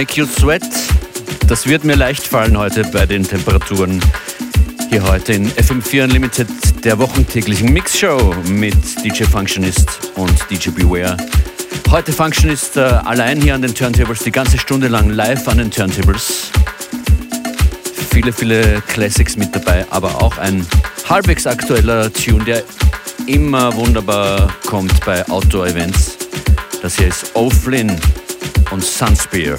Make You Sweat. Das wird mir leicht fallen heute bei den Temperaturen. Hier heute in FM4 Unlimited, der wochentäglichen Mixshow mit DJ Functionist und DJ Beware. Heute Functionist äh, allein hier an den Turntables, die ganze Stunde lang live an den Turntables. Viele, viele Classics mit dabei, aber auch ein halbwegs aktueller Tune, der immer wunderbar kommt bei Outdoor-Events. Das hier ist O'Flynn und Sunspear.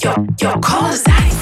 your, your call sign.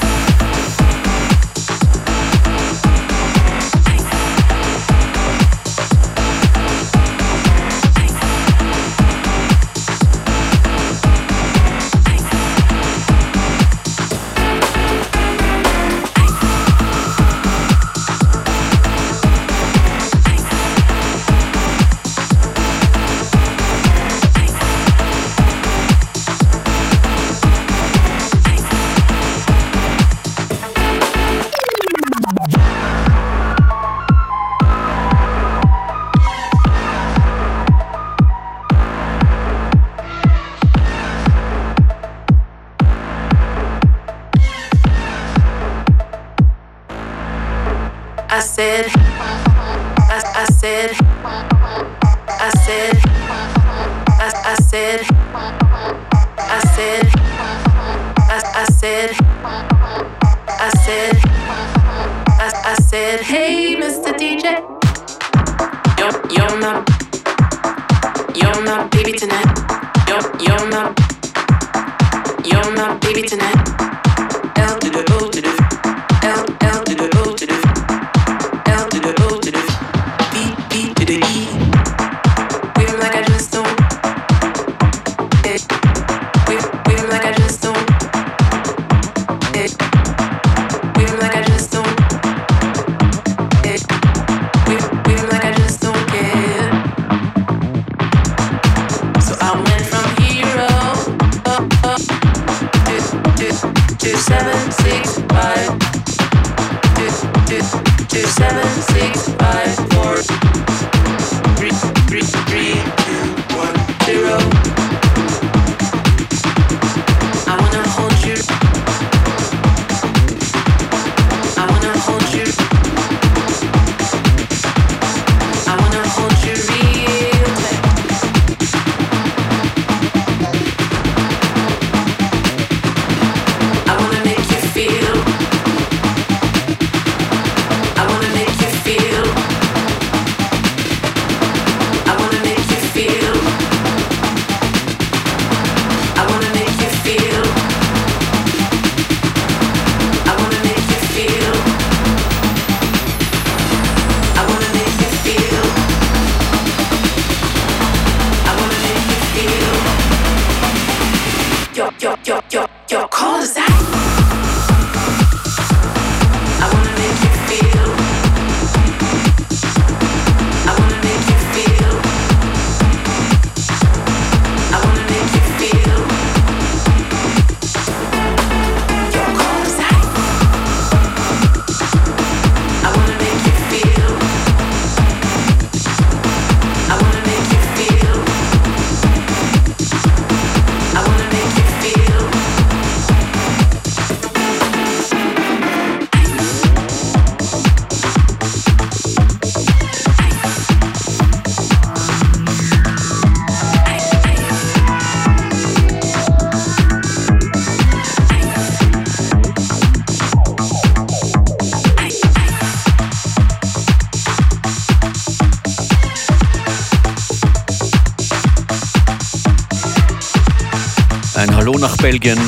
Belgien.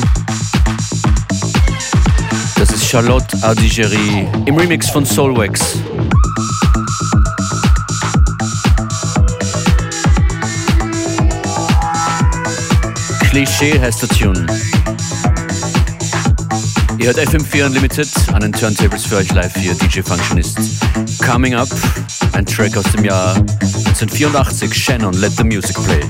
Das ist Charlotte Adigeri im Remix von Soulwax. Klischee heißt der Tune. Ihr hört FM4 Unlimited an den Turntables für euch live hier, DJ Functionist. Coming Up, ein Track aus dem Jahr 1984, Shannon, Let the Music Play.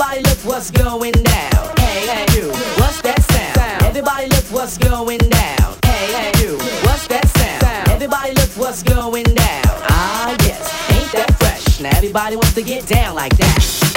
Everybody look what's going down. Hey, hey, you, what's that sound? Everybody look what's going down. Hey, hey, you, what's that sound? Everybody look what's going down. Ah, yes, ain't that fresh? Now everybody wants to get down like that.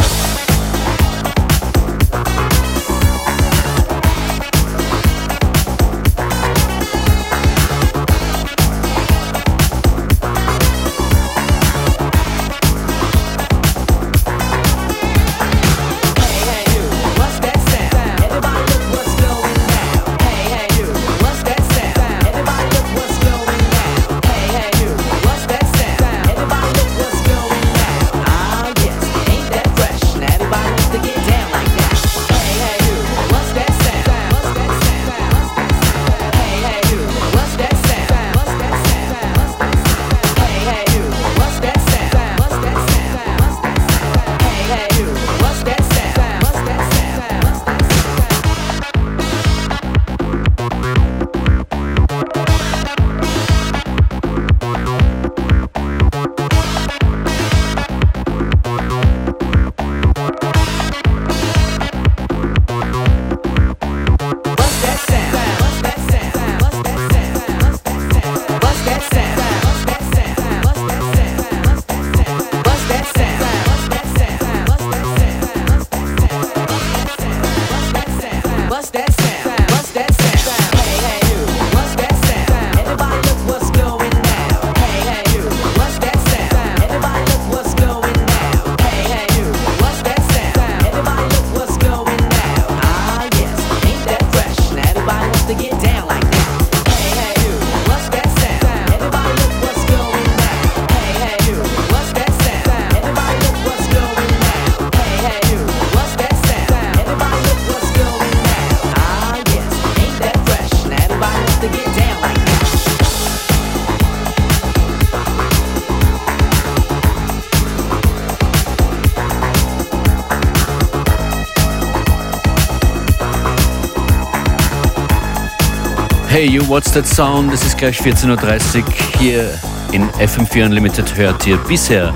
What's That Sound? Es ist gleich 14.30 Uhr hier in FM4 Unlimited hört ihr bisher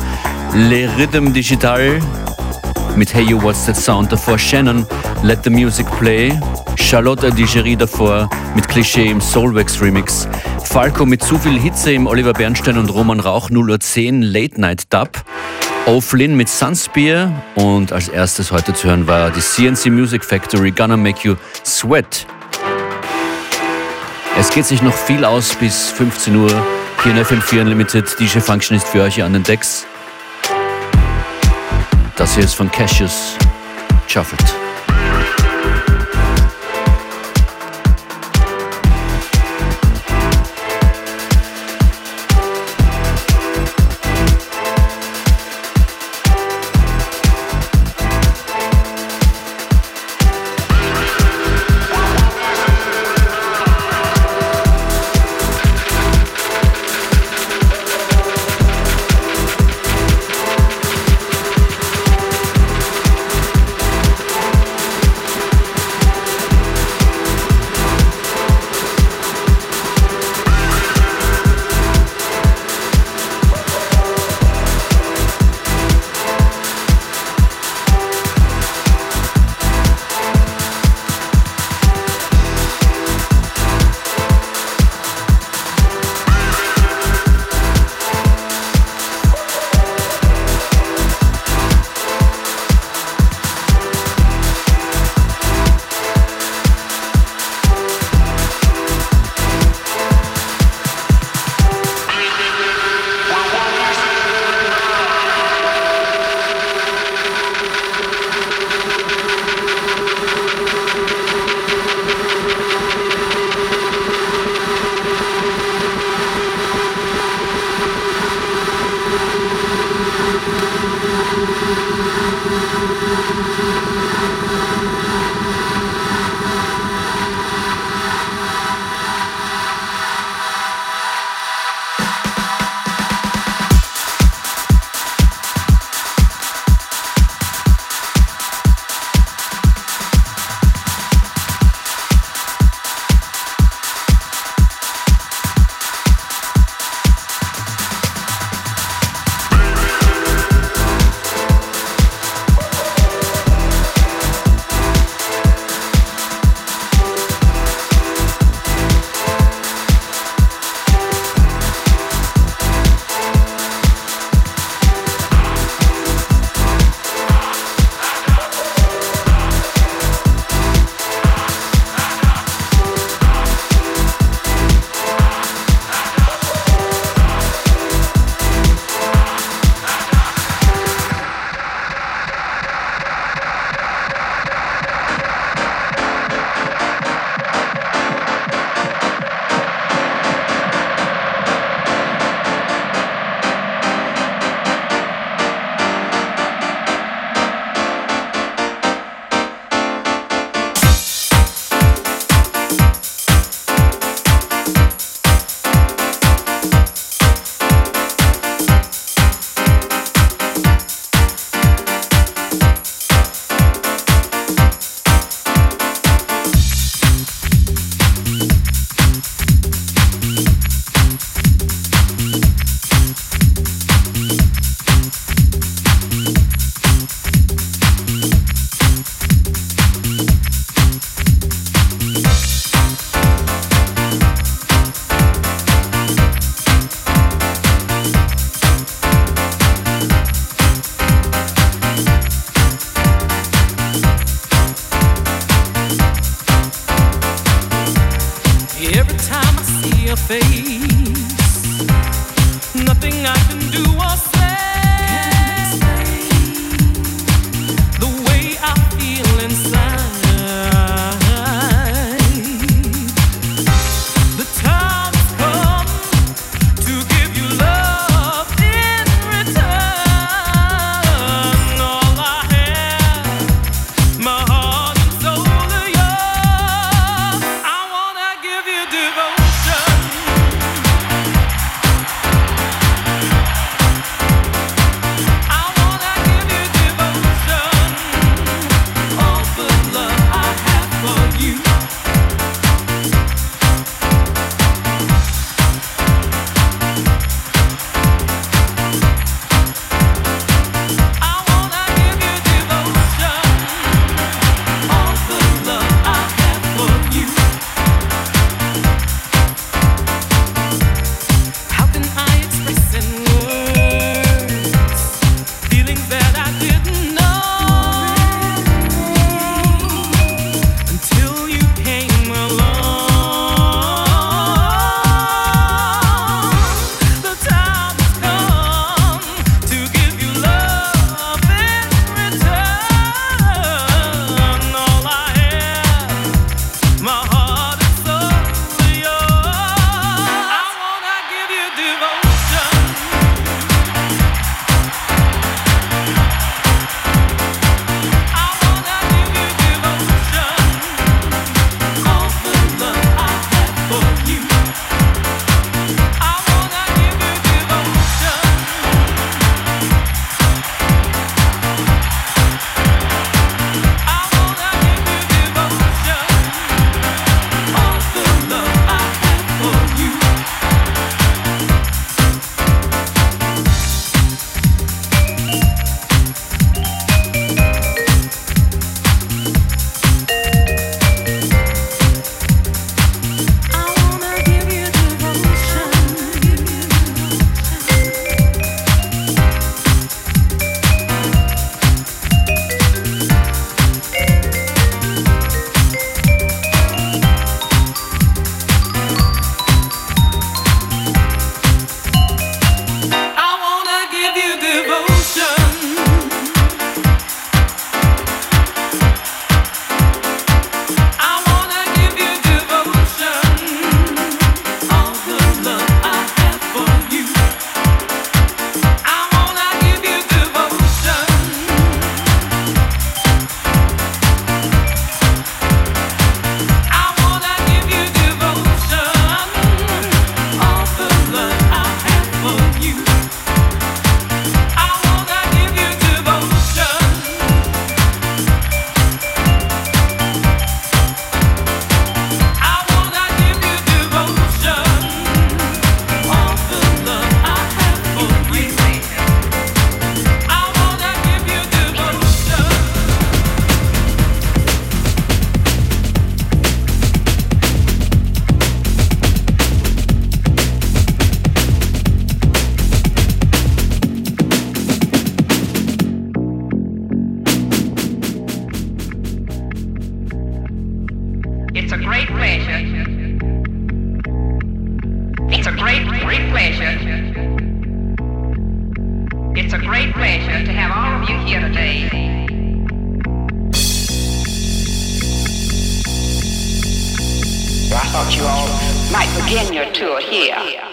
Le Rhythm Digital mit Hey You, What's That Sound? Davor Shannon, Let the Music Play, Charlotte Digerie davor mit Klischee im Soulwax Remix, Falco mit zu viel Hitze im Oliver Bernstein und Roman Rauch 0.10 Late Night Dub, O'Flynn mit Sunspear. Und als erstes heute zu hören war die CNC Music Factory Gonna Make You Sweat es geht sich noch viel aus bis 15 Uhr. Hier in FM4 Unlimited. DJ Function ist für euch hier an den Decks. Das hier ist von Cassius Chuffet. a great pleasure. It's a great, great pleasure. It's a great pleasure to have all of you here today. I thought you all might begin your tour here.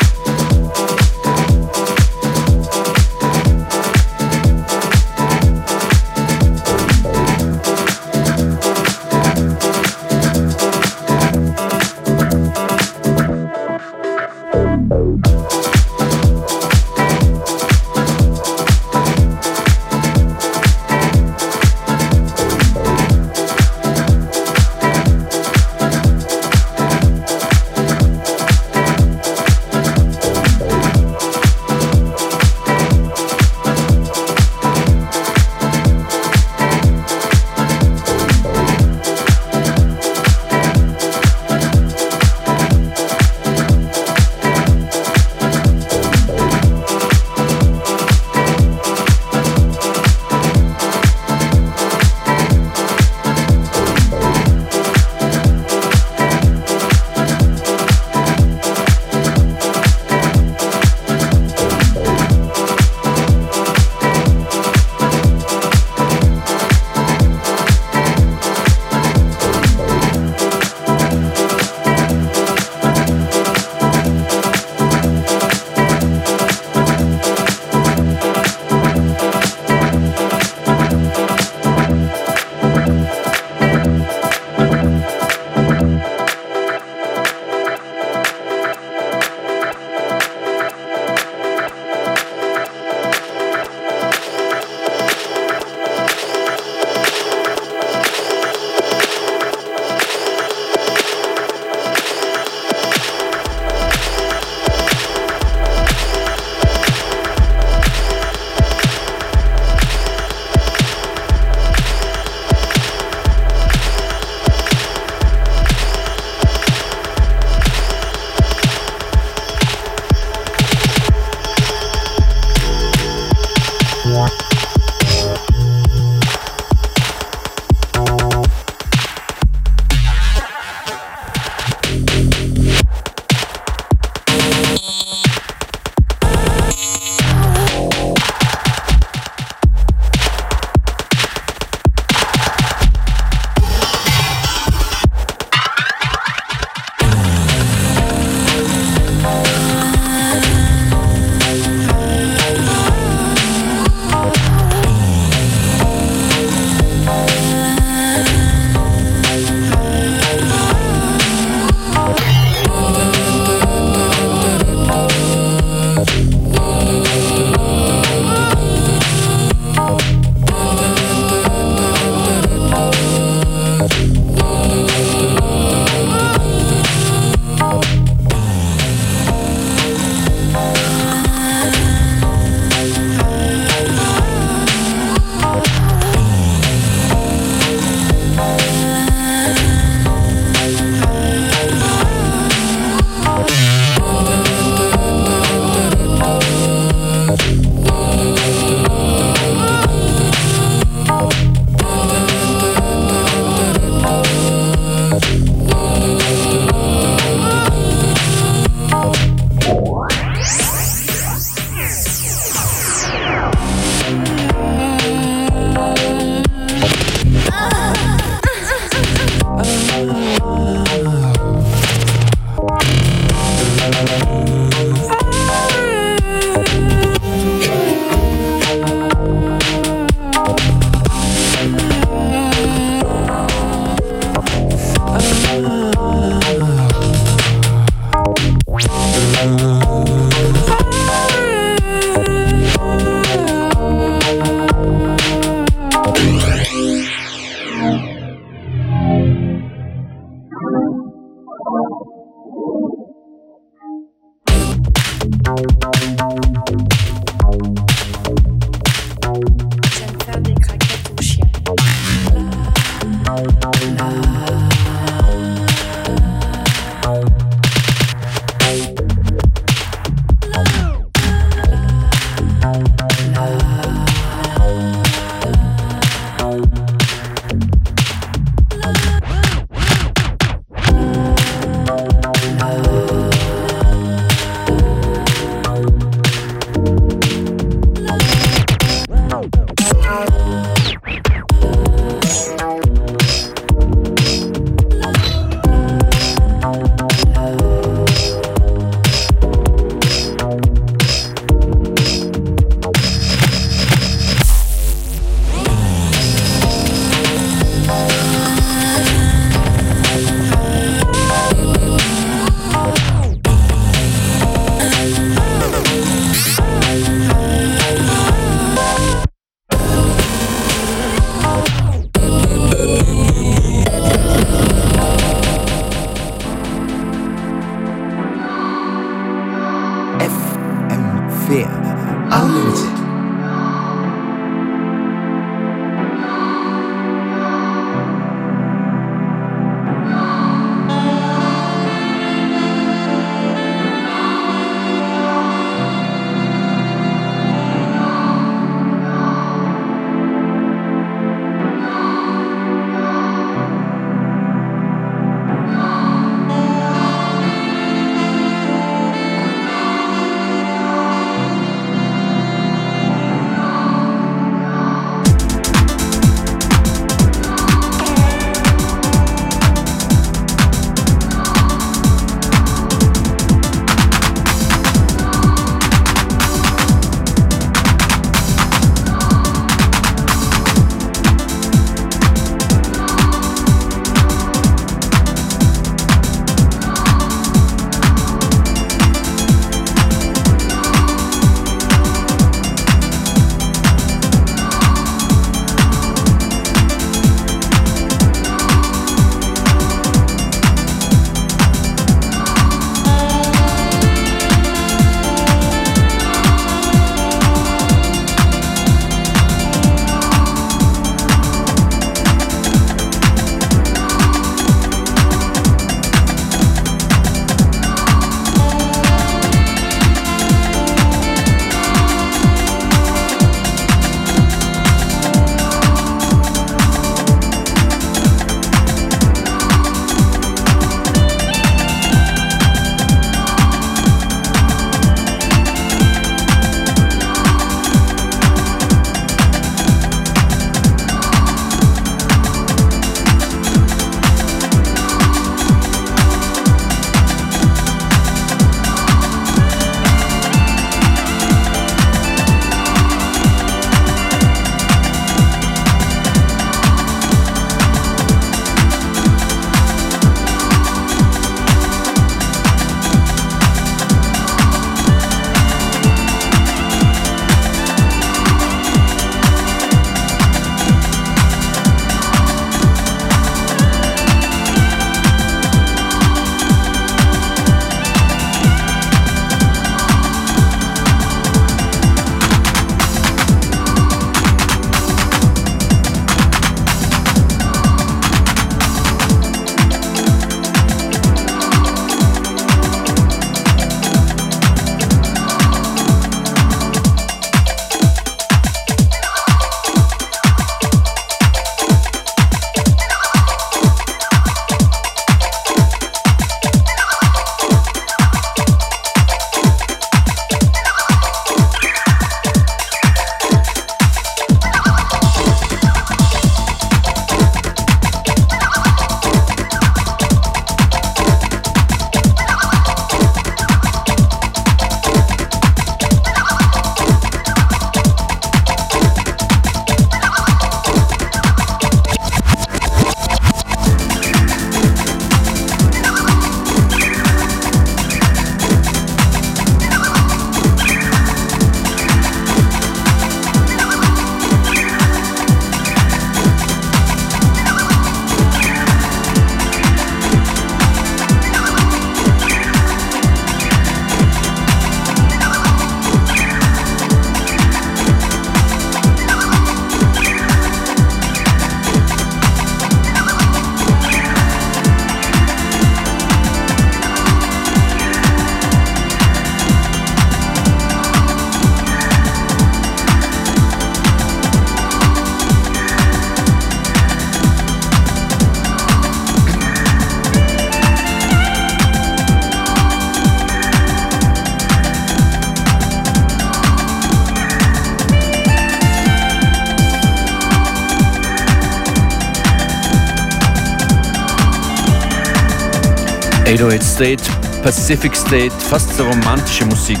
808 State, Pacific State, fast so romantische Musik.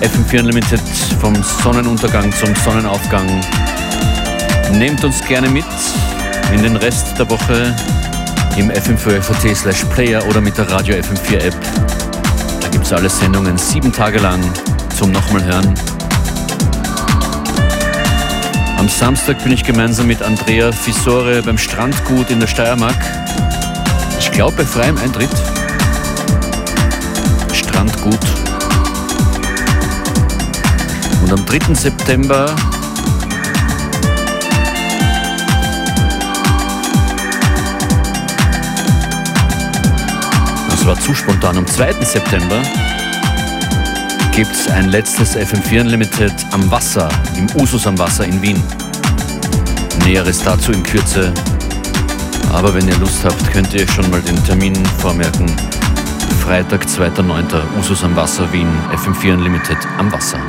FM4 Unlimited vom Sonnenuntergang zum Sonnenaufgang. Nehmt uns gerne mit in den Rest der Woche im FM4FAT slash Player oder mit der Radio FM4 App. Da gibt es alle Sendungen sieben Tage lang zum nochmal hören. Am Samstag bin ich gemeinsam mit Andrea Fisore beim Strandgut in der Steiermark. Ich glaube bei freiem Eintritt. Strandgut. Und am 3. September das war zu spontan, am 2. September gibt es ein letztes FM4 Unlimited am Wasser, im Usus am Wasser in Wien. Näheres dazu in Kürze. Aber wenn ihr Lust habt, könnt ihr schon mal den Termin vormerken. Freitag, 2.9. Usus am Wasser, Wien, FM4 Unlimited am Wasser.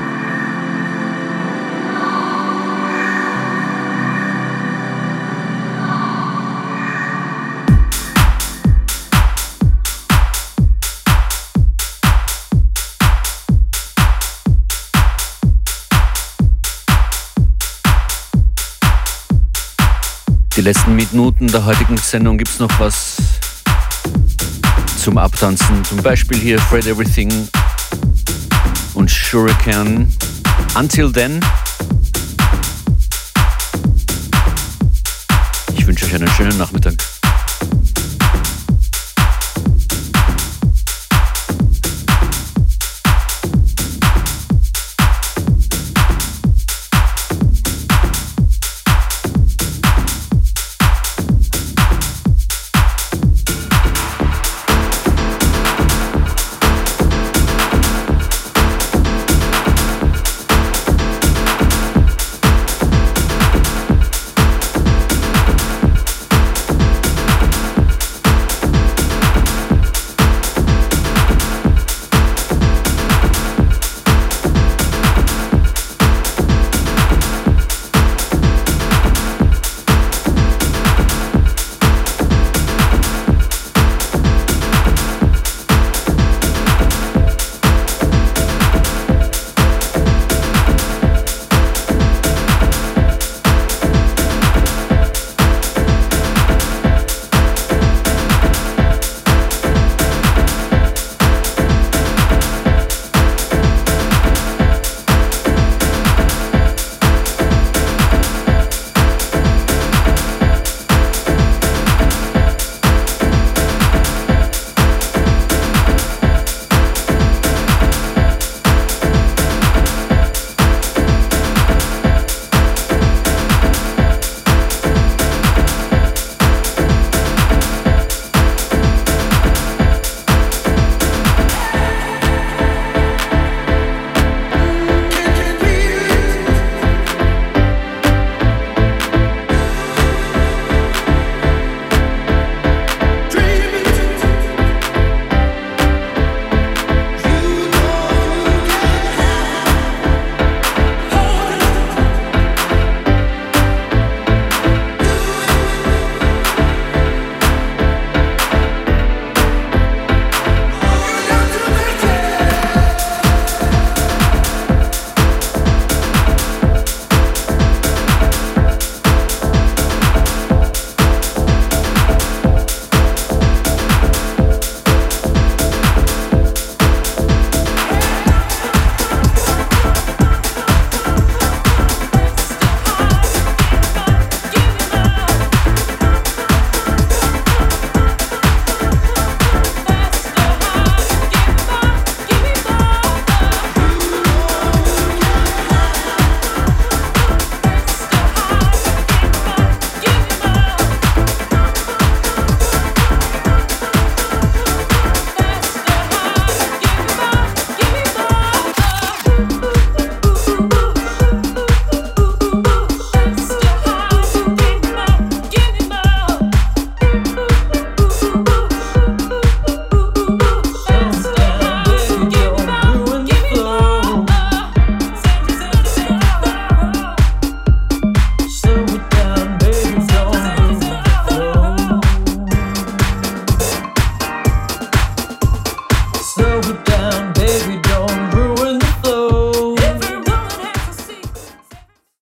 Die letzten Minuten der heutigen Sendung gibt es noch was zum Abtanzen. Zum Beispiel hier Fred Everything und Shuriken. Until then. Ich wünsche euch einen schönen Nachmittag.